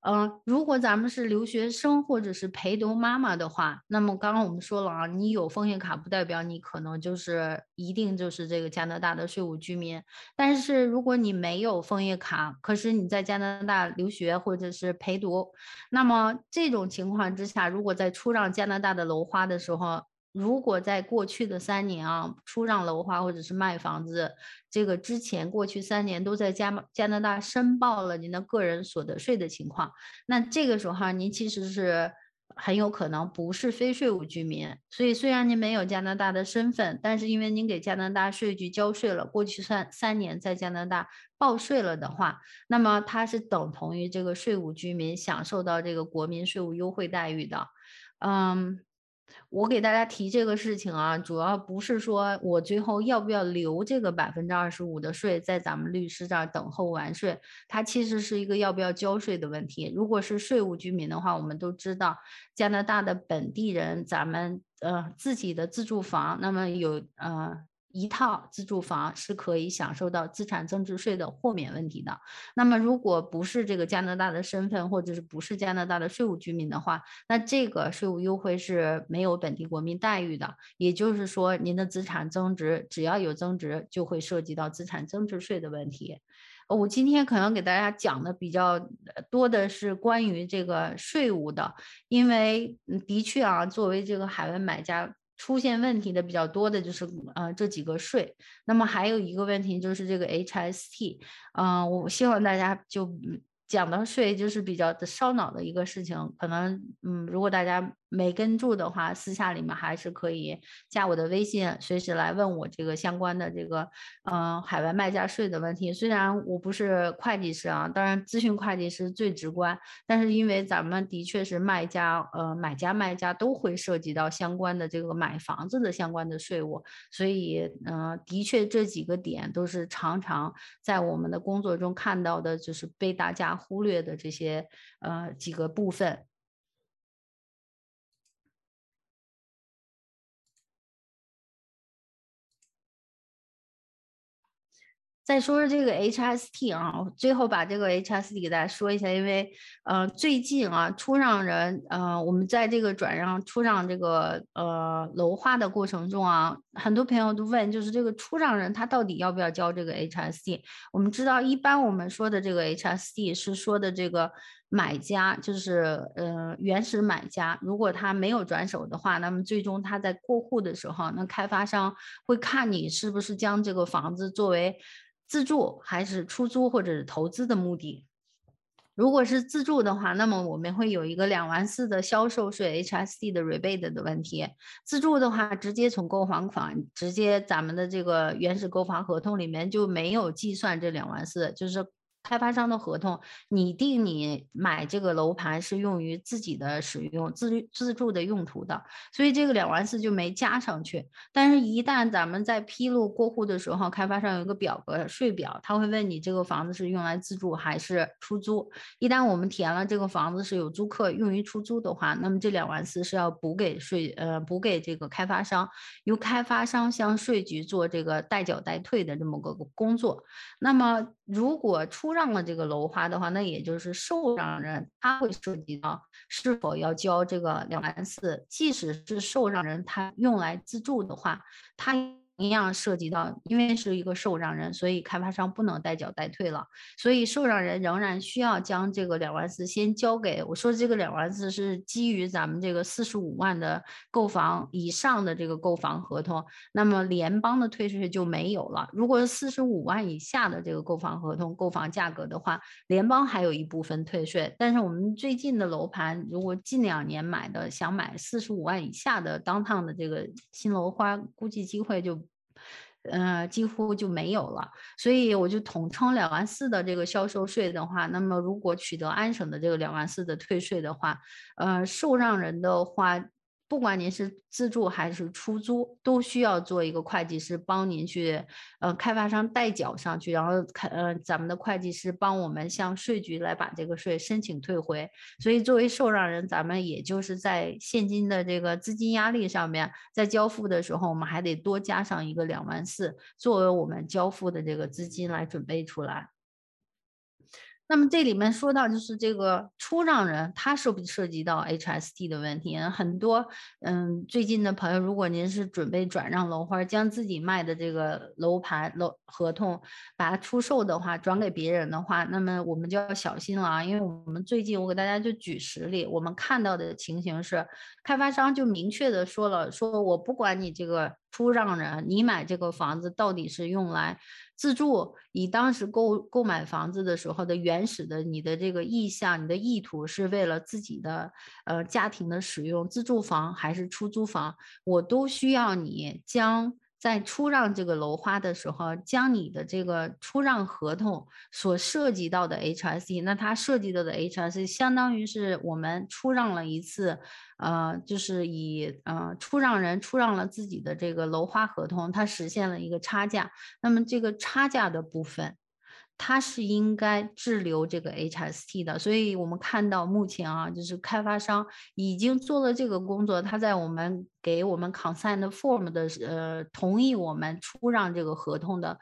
嗯，如果咱们是留学生或者是陪读妈妈的话，那么刚刚我们说了啊，你有枫叶卡不代表你可能就是一定就是这个加拿大的税务居民。但是如果你没有枫叶卡，可是你在加拿大留学或者是陪读，那么这种情况之下，如果在出让加拿大的楼花的时候，如果在过去的三年啊，出让楼花或者是卖房子，这个之前过去三年都在加加拿大申报了您的个人所得税的情况，那这个时候哈，您其实是很有可能不是非税务居民。所以虽然您没有加拿大的身份，但是因为您给加拿大税局交税了，过去三三年在加拿大报税了的话，那么它是等同于这个税务居民享受到这个国民税务优惠待遇的，嗯。我给大家提这个事情啊，主要不是说我最后要不要留这个百分之二十五的税在咱们律师这儿等候完税，它其实是一个要不要交税的问题。如果是税务居民的话，我们都知道加拿大的本地人，咱们呃自己的自住房，那么有呃。一套自住房是可以享受到资产增值税的豁免问题的。那么，如果不是这个加拿大的身份，或者是不是加拿大的税务居民的话，那这个税务优惠是没有本地国民待遇的。也就是说，您的资产增值只要有增值，就会涉及到资产增值税的问题。我今天可能给大家讲的比较多的是关于这个税务的，因为的确啊，作为这个海外买家。出现问题的比较多的就是呃这几个税，那么还有一个问题就是这个 HST，嗯，我希望大家就。讲到税就是比较的烧脑的一个事情，可能嗯，如果大家没跟住的话，私下里面还是可以加我的微信，随时来问我这个相关的这个嗯海外卖家税的问题。虽然我不是会计师啊，当然咨询会计师最直观，但是因为咱们的确是卖家，呃买家卖家都会涉及到相关的这个买房子的相关的税务，所以嗯，的确这几个点都是常常在我们的工作中看到的，就是被大家。忽略的这些呃几个部分。再说说这个 HST 啊，最后把这个 HST 给大家说一下，因为呃最近啊出让人呃我们在这个转让出让这个呃楼花的过程中啊，很多朋友都问，就是这个出让人他到底要不要交这个 HST？我们知道一般我们说的这个 HST 是说的这个买家，就是呃原始买家，如果他没有转手的话，那么最终他在过户的时候，那开发商会看你是不是将这个房子作为。自住还是出租或者是投资的目的？如果是自住的话，那么我们会有一个两万四的销售税 HSD 的 rebate 的问题。自住的话，直接从购房款，直接咱们的这个原始购房合同里面就没有计算这两万四，就是。开发商的合同拟定，你买这个楼盘是用于自己的使用、自自住的用途的，所以这个两万四就没加上去。但是，一旦咱们在披露过户的时候，开发商有一个表格税表，他会问你这个房子是用来自住还是出租。一旦我们填了这个房子是有租客用于出租的话，那么这两万四是要补给税，呃，补给这个开发商，由开发商向税局做这个代缴代退的这么个工作。那么，如果出让上了这个楼花的话，那也就是受让人他会涉及到是否要交这个两万四，即使是受让人他用来自住的话，他。一样涉及到，因为是一个受让人，所以开发商不能代缴代退了，所以受让人仍然需要将这个两万四先交给我说，这个两万四是基于咱们这个四十五万的购房以上的这个购房合同，那么联邦的退税就没有了。如果是四十五万以下的这个购房合同、购房价格的话，联邦还有一部分退税。但是我们最近的楼盘，如果近两年买的，想买四十五万以下的当趟的这个新楼花，估计机会就。嗯，几乎就没有了，所以我就统称两万四的这个销售税的话，那么如果取得安省的这个两万四的退税的话，呃，受让人的话。不管您是自住还是出租，都需要做一个会计师帮您去，呃，开发商代缴上去，然后开，呃，咱们的会计师帮我们向税局来把这个税申请退回。所以作为受让人，咱们也就是在现金的这个资金压力上面，在交付的时候，我们还得多加上一个两万四，作为我们交付的这个资金来准备出来。那么这里面说到就是这个出让人，他涉不涉及到 HST 的问题？很多嗯，最近的朋友，如果您是准备转让楼花，将自己卖的这个楼盘楼合同把它出售的话，转给别人的话，那么我们就要小心了啊！因为我们最近我给大家就举实例，我们看到的情形是，开发商就明确的说了，说我不管你这个出让人，你买这个房子到底是用来。自住，你当时购购买房子的时候的原始的你的这个意向，你的意图是为了自己的呃家庭的使用，自住房还是出租房，我都需要你将。在出让这个楼花的时候，将你的这个出让合同所涉及到的 HSE，那它涉及到的 HSE 相当于是我们出让了一次，呃，就是以呃出让人出让了自己的这个楼花合同，它实现了一个差价，那么这个差价的部分。它是应该滞留这个 HST 的，所以我们看到目前啊，就是开发商已经做了这个工作，他在我们给我们 consent form 的呃同意我们出让这个合同的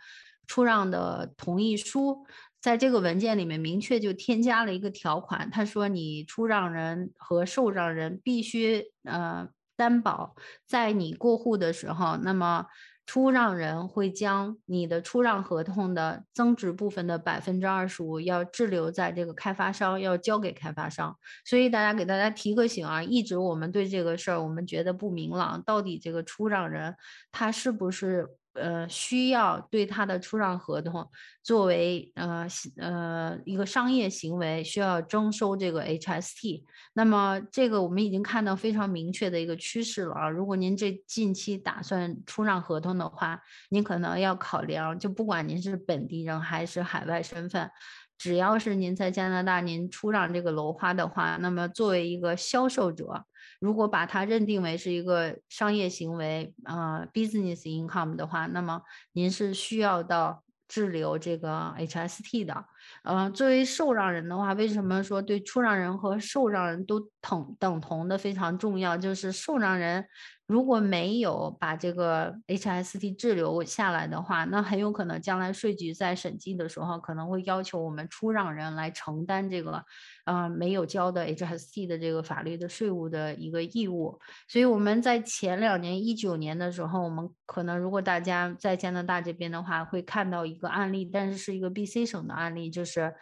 出让的同意书，在这个文件里面明确就添加了一个条款，他说你出让人和受让人必须呃担保，在你过户的时候，那么。出让人会将你的出让合同的增值部分的百分之二十五要滞留在这个开发商，要交给开发商。所以大家给大家提个醒啊，一直我们对这个事儿我们觉得不明朗，到底这个出让人他是不是？呃，需要对他的出让合同作为呃呃一个商业行为，需要征收这个 HST。那么这个我们已经看到非常明确的一个趋势了啊。如果您这近期打算出让合同的话，您可能要考量，就不管您是本地人还是海外身份，只要是您在加拿大您出让这个楼花的话，那么作为一个销售者。如果把它认定为是一个商业行为，呃，business income 的话，那么您是需要到滞留这个 HST 的。嗯，作为受让人的话，为什么说对出让人和受让人都等等同的非常重要？就是受让人。如果没有把这个 HST 滞留下来的话，那很有可能将来税局在审计的时候可能会要求我们出让人来承担这个，呃，没有交的 HST 的这个法律的税务的一个义务。所以我们在前两年一九年的时候，我们可能如果大家在加拿大这边的话，会看到一个案例，但是是一个 BC 省的案例，就是。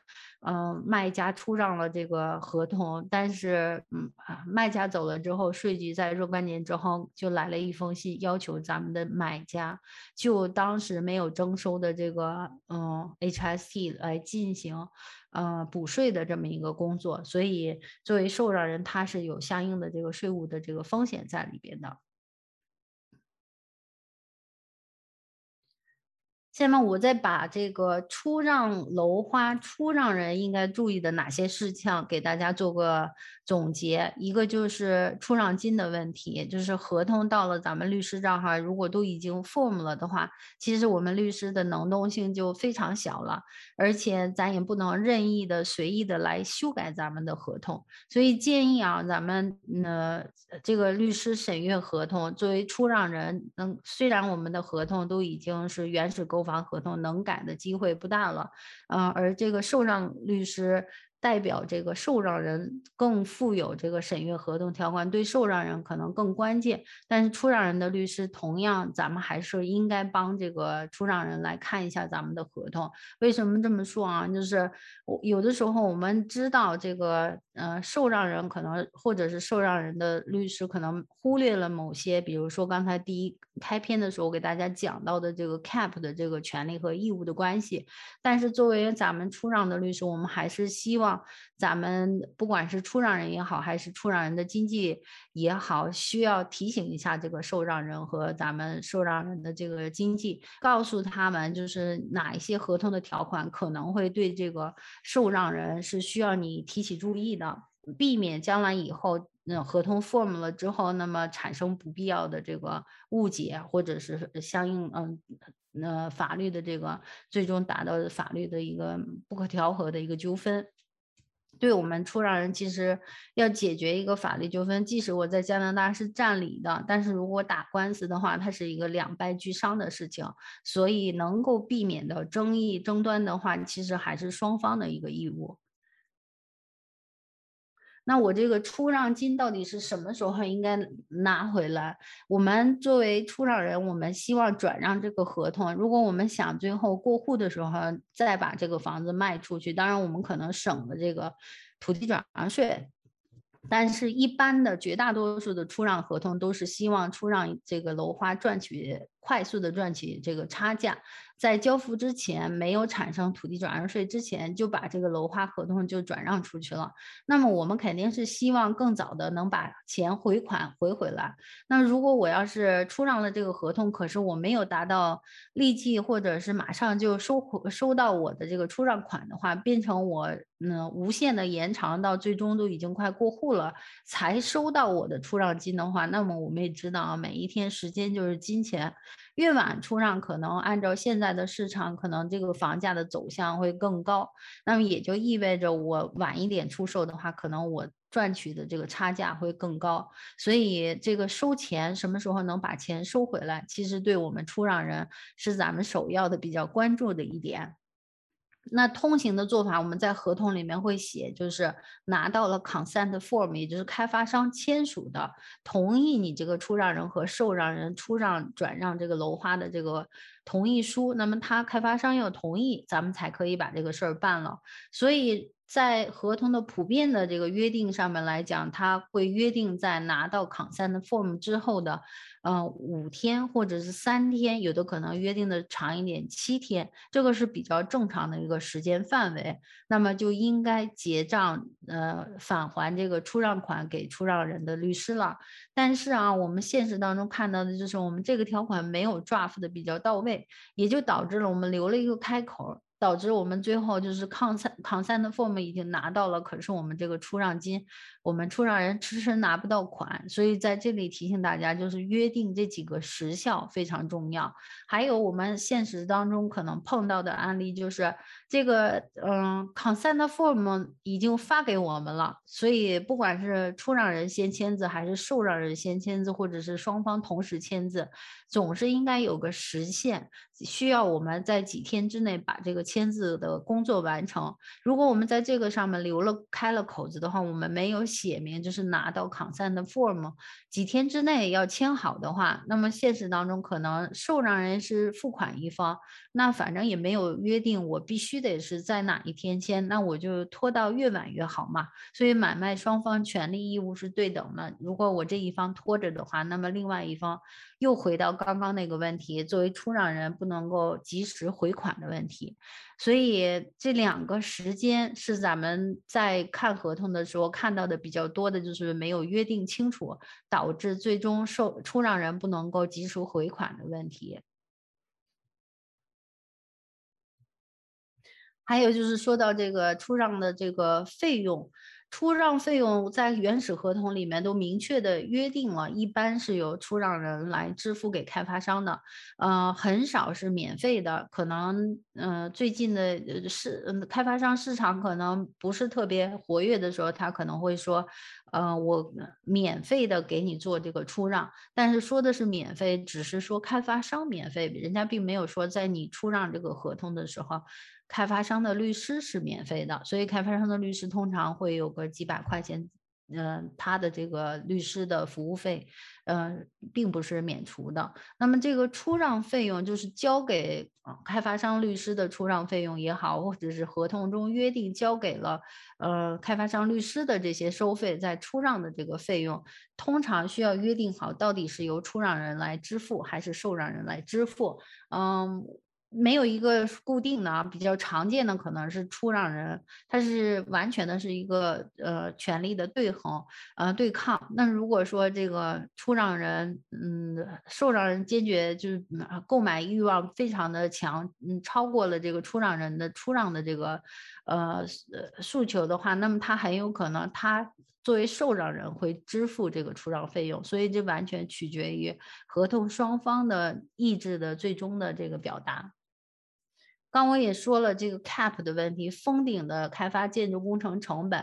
嗯，卖家出让了这个合同，但是嗯，卖家走了之后，税局在若干年之后就来了一封信，要求咱们的买家就当时没有征收的这个嗯 HST 来进行呃补税的这么一个工作，所以作为受让人，他是有相应的这个税务的这个风险在里边的。下面我再把这个出让楼花出让人应该注意的哪些事项给大家做个总结。一个就是出让金的问题，就是合同到了咱们律师账号，如果都已经 form 了的话，其实我们律师的能动性就非常小了，而且咱也不能任意的随意的来修改咱们的合同。所以建议啊，咱们呃这个律师审阅合同，作为出让人，能虽然我们的合同都已经是原始房合同能改的机会不大了，啊，而这个受让律师。代表这个受让人更富有这个审阅合同条款，对受让人可能更关键。但是出让人的律师同样，咱们还是应该帮这个出让人来看一下咱们的合同。为什么这么说啊？就是有的时候我们知道这个，呃，受让人可能或者是受让人的律师可能忽略了某些，比如说刚才第一开篇的时候给大家讲到的这个 cap 的这个权利和义务的关系。但是作为咱们出让的律师，我们还是希望。咱们不管是出让人也好，还是出让人的经济也好，需要提醒一下这个受让人和咱们受让人的这个经济，告诉他们就是哪一些合同的条款可能会对这个受让人是需要你提起注意的，避免将来以后那合同 form 了之后，那么产生不必要的这个误解，或者是相应嗯那法律的这个最终达到法律的一个不可调和的一个纠纷。对我们出让人，其实要解决一个法律纠纷，即使我在加拿大是占理的，但是如果打官司的话，它是一个两败俱伤的事情，所以能够避免的争议争端的话，其实还是双方的一个义务。那我这个出让金到底是什么时候应该拿回来？我们作为出让人，我们希望转让这个合同。如果我们想最后过户的时候再把这个房子卖出去，当然我们可能省了这个土地转让税。但是，一般的绝大多数的出让合同都是希望出让这个楼花赚取快速的赚取这个差价。在交付之前没有产生土地转让税之前，就把这个楼花合同就转让出去了。那么我们肯定是希望更早的能把钱回款回回来。那如果我要是出让了这个合同，可是我没有达到立即或者是马上就收回收到我的这个出让款的话，变成我嗯无限的延长到最终都已经快过户了才收到我的出让金的话，那么我们也知道啊，每一天时间就是金钱。越晚出让，可能按照现在的市场，可能这个房价的走向会更高。那么也就意味着，我晚一点出售的话，可能我赚取的这个差价会更高。所以这个收钱什么时候能把钱收回来，其实对我们出让人是咱们首要的、比较关注的一点。那通行的做法，我们在合同里面会写，就是拿到了 consent form，也就是开发商签署的同意你这个出让人和受让人出让转让这个楼花的这个同意书，那么他开发商要同意，咱们才可以把这个事儿办了。所以。在合同的普遍的这个约定上面来讲，它会约定在拿到 consent form 之后的，呃，五天或者是三天，有的可能约定的长一点，七天，这个是比较正常的一个时间范围。那么就应该结账，呃，返还这个出让款给出让人的律师了。但是啊，我们现实当中看到的就是我们这个条款没有 draft 的比较到位，也就导致了我们留了一个开口。导致我们最后就是康三康三的 form 已经拿到了，可是我们这个出让金，我们出让人迟迟拿不到款，所以在这里提醒大家，就是约定这几个时效非常重要。还有我们现实当中可能碰到的案例就是这个，嗯，consent form 已经发给我们了，所以不管是出让人先签字，还是受让人先签字，或者是双方同时签字，总是应该有个时限，需要我们在几天之内把这个。签字的工作完成。如果我们在这个上面留了开了口子的话，我们没有写明就是拿到 consent form 几天之内要签好的话，那么现实当中可能受让人是付款一方，那反正也没有约定我必须得是在哪一天签，那我就拖到越晚越好嘛。所以买卖双方权利义务是对等的。如果我这一方拖着的话，那么另外一方又回到刚刚那个问题，作为出让人不能够及时回款的问题。所以这两个时间是咱们在看合同的时候看到的比较多的，就是没有约定清楚，导致最终受出让人不能够及时回款的问题。还有就是说到这个出让的这个费用。出让费用在原始合同里面都明确的约定了，一般是由出让人来支付给开发商的，呃，很少是免费的。可能，呃，最近的市，开发商市场可能不是特别活跃的时候，他可能会说，呃，我免费的给你做这个出让。但是说的是免费，只是说开发商免费，人家并没有说在你出让这个合同的时候。开发商的律师是免费的，所以开发商的律师通常会有个几百块钱，嗯，他的这个律师的服务费，嗯，并不是免除的。那么这个出让费用就是交给开发商律师的出让费用也好，或者是合同中约定交给了呃开发商律师的这些收费，在出让的这个费用，通常需要约定好到底是由出让人来支付还是受让人来支付，嗯。没有一个固定的啊，比较常见的可能是出让人，他是完全的是一个呃权利的对衡，呃对抗。那如果说这个出让人，嗯，受让人坚决就是购买欲望非常的强，嗯，超过了这个出让人的出让的这个呃诉求的话，那么他很有可能他作为受让人会支付这个出让费用。所以这完全取决于合同双方的意志的最终的这个表达。刚我也说了这个 cap 的问题，封顶的开发建筑工程成本，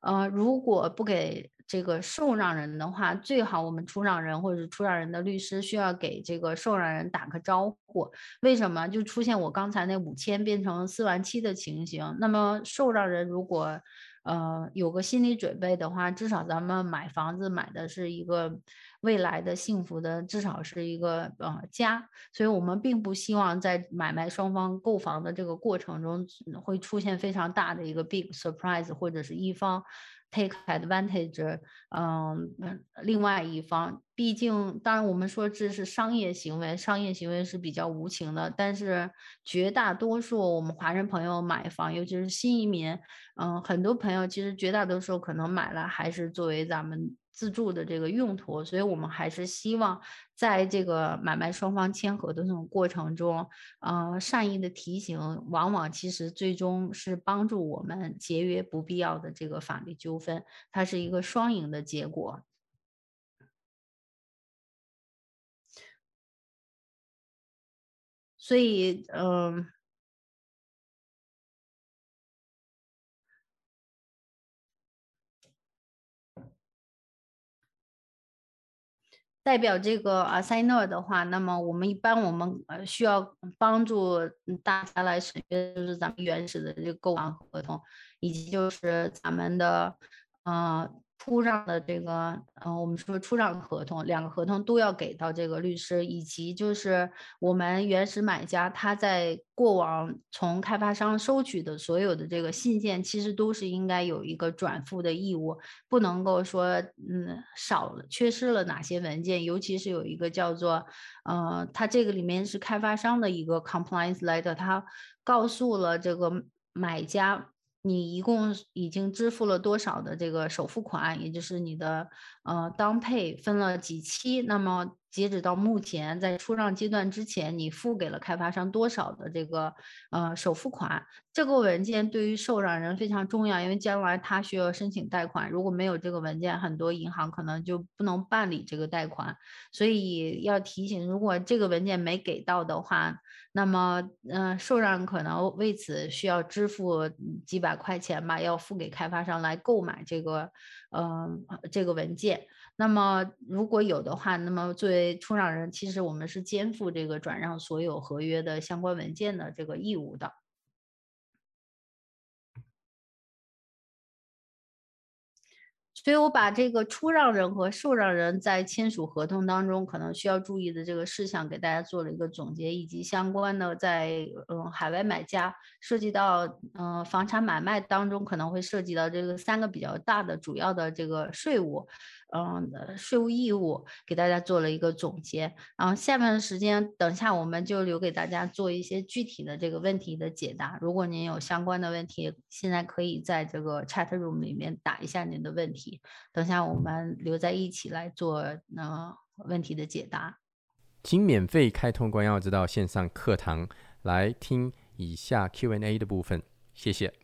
呃，如果不给这个受让人的话，最好我们出让人或者出让人的律师需要给这个受让人打个招呼。为什么就出现我刚才那五千变成四万七的情形？那么受让人如果呃有个心理准备的话，至少咱们买房子买的是一个。未来的幸福的至少是一个呃家，所以我们并不希望在买卖双方购房的这个过程中会出现非常大的一个 big surprise，或者是一方 take advantage，嗯，另外一方，毕竟当然我们说这是商业行为，商业行为是比较无情的，但是绝大多数我们华人朋友买房，尤其是新移民，嗯，很多朋友其实绝大多数可能买了还是作为咱们。自住的这个用途，所以我们还是希望在这个买卖双方签合同的过程中，呃，善意的提醒，往往其实最终是帮助我们节约不必要的这个法律纠纷，它是一个双赢的结果。所以，嗯。代表这个 assigner 的话，那么我们一般我们需要帮助大家来审阅，就是咱们原始的这个购房合同，以及就是咱们的呃。出让的这个，嗯，我们说出让合同，两个合同都要给到这个律师，以及就是我们原始买家他在过往从开发商收取的所有的这个信件，其实都是应该有一个转付的义务，不能够说嗯少了缺失了哪些文件，尤其是有一个叫做，呃，它这个里面是开发商的一个 compliance letter，它告诉了这个买家。你一共已经支付了多少的这个首付款，也就是你的呃当配分了几期，那么。截止到目前，在出让阶段之前，你付给了开发商多少的这个呃首付款？这个文件对于受让人非常重要，因为将来他需要申请贷款，如果没有这个文件，很多银行可能就不能办理这个贷款。所以要提醒，如果这个文件没给到的话，那么嗯，受让人可能为此需要支付几百块钱吧，要付给开发商来购买这个嗯这个文件。那么如果有的话，那么作为出让人，其实我们是肩负这个转让所有合约的相关文件的这个义务的。所以我把这个出让人和受让人在签署合同当中可能需要注意的这个事项给大家做了一个总结，以及相关的在嗯海外买家涉及到嗯房产买卖当中可能会涉及到这个三个比较大的主要的这个税务。嗯，税务义务给大家做了一个总结，然后下面的时间，等下我们就留给大家做一些具体的这个问题的解答。如果您有相关的问题，现在可以在这个 chat room 里面打一下您的问题，等下我们留在一起来做呃问题的解答。请免费开通关耀之道线上课堂来听以下 Q&A 的部分，谢谢。